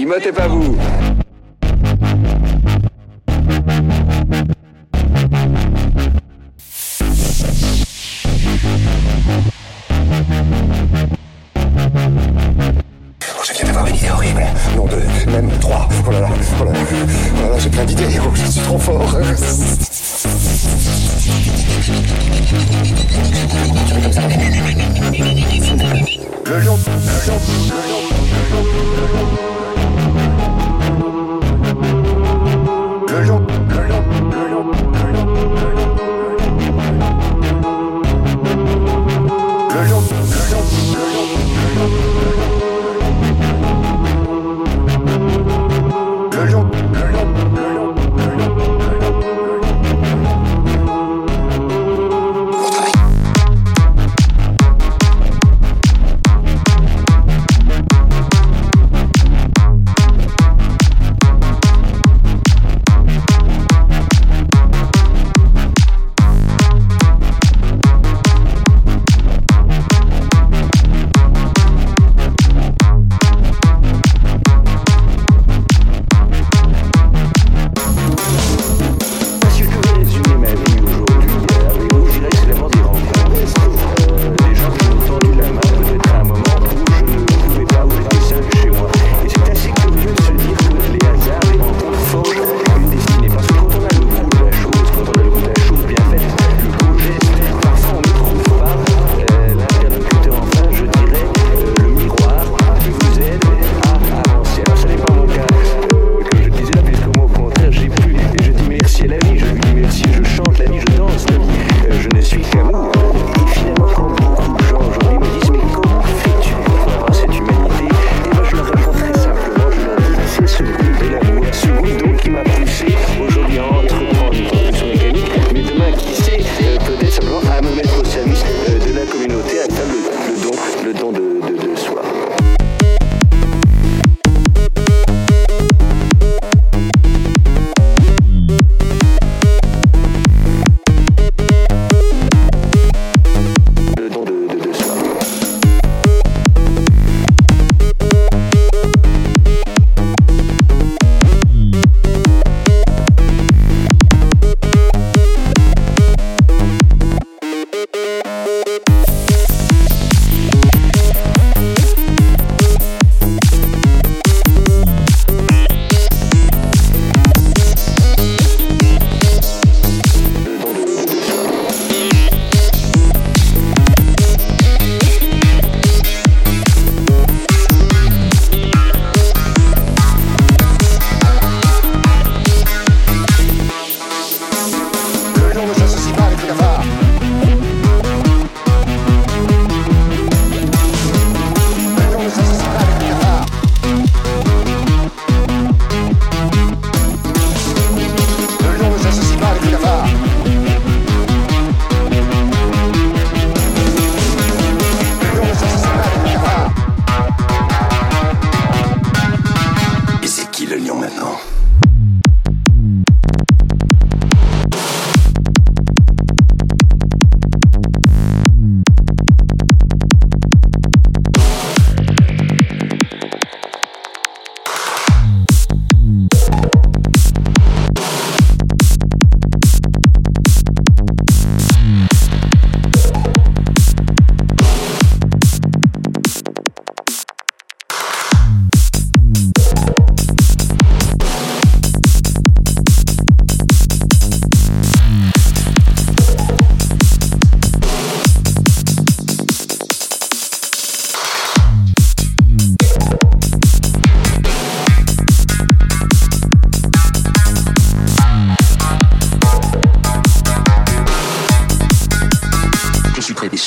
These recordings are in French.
Immotez pas vous. Oh, je viens d'avoir une idée horrible. Non, deux, même trois. Oh là là, oh là là, oh là là, j'ai plein d'idées. Oh, je suis trop fort. Le lion, le lion,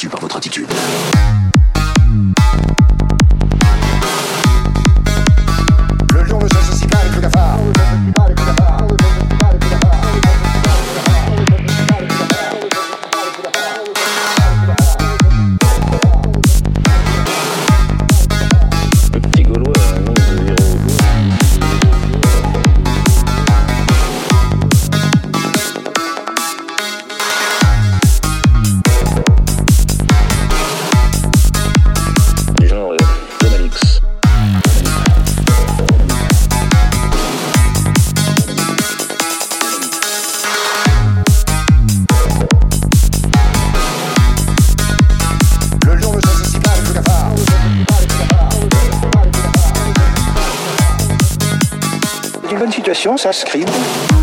par votre attitude. situation s'inscrivent.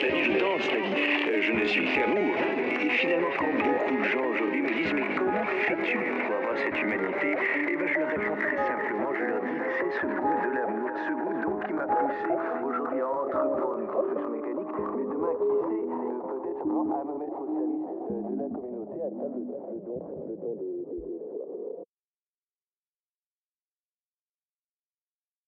toute la différence. je ne suis qu'amour. Et finalement, quand beaucoup de gens aujourd'hui me disent, mais comment fais-tu pour avoir cette humanité? Eh bien, je leur réponds très simplement, je leur dis, c'est ce goût de l'amour, ce goût d'eau qui m'a poussé aujourd'hui.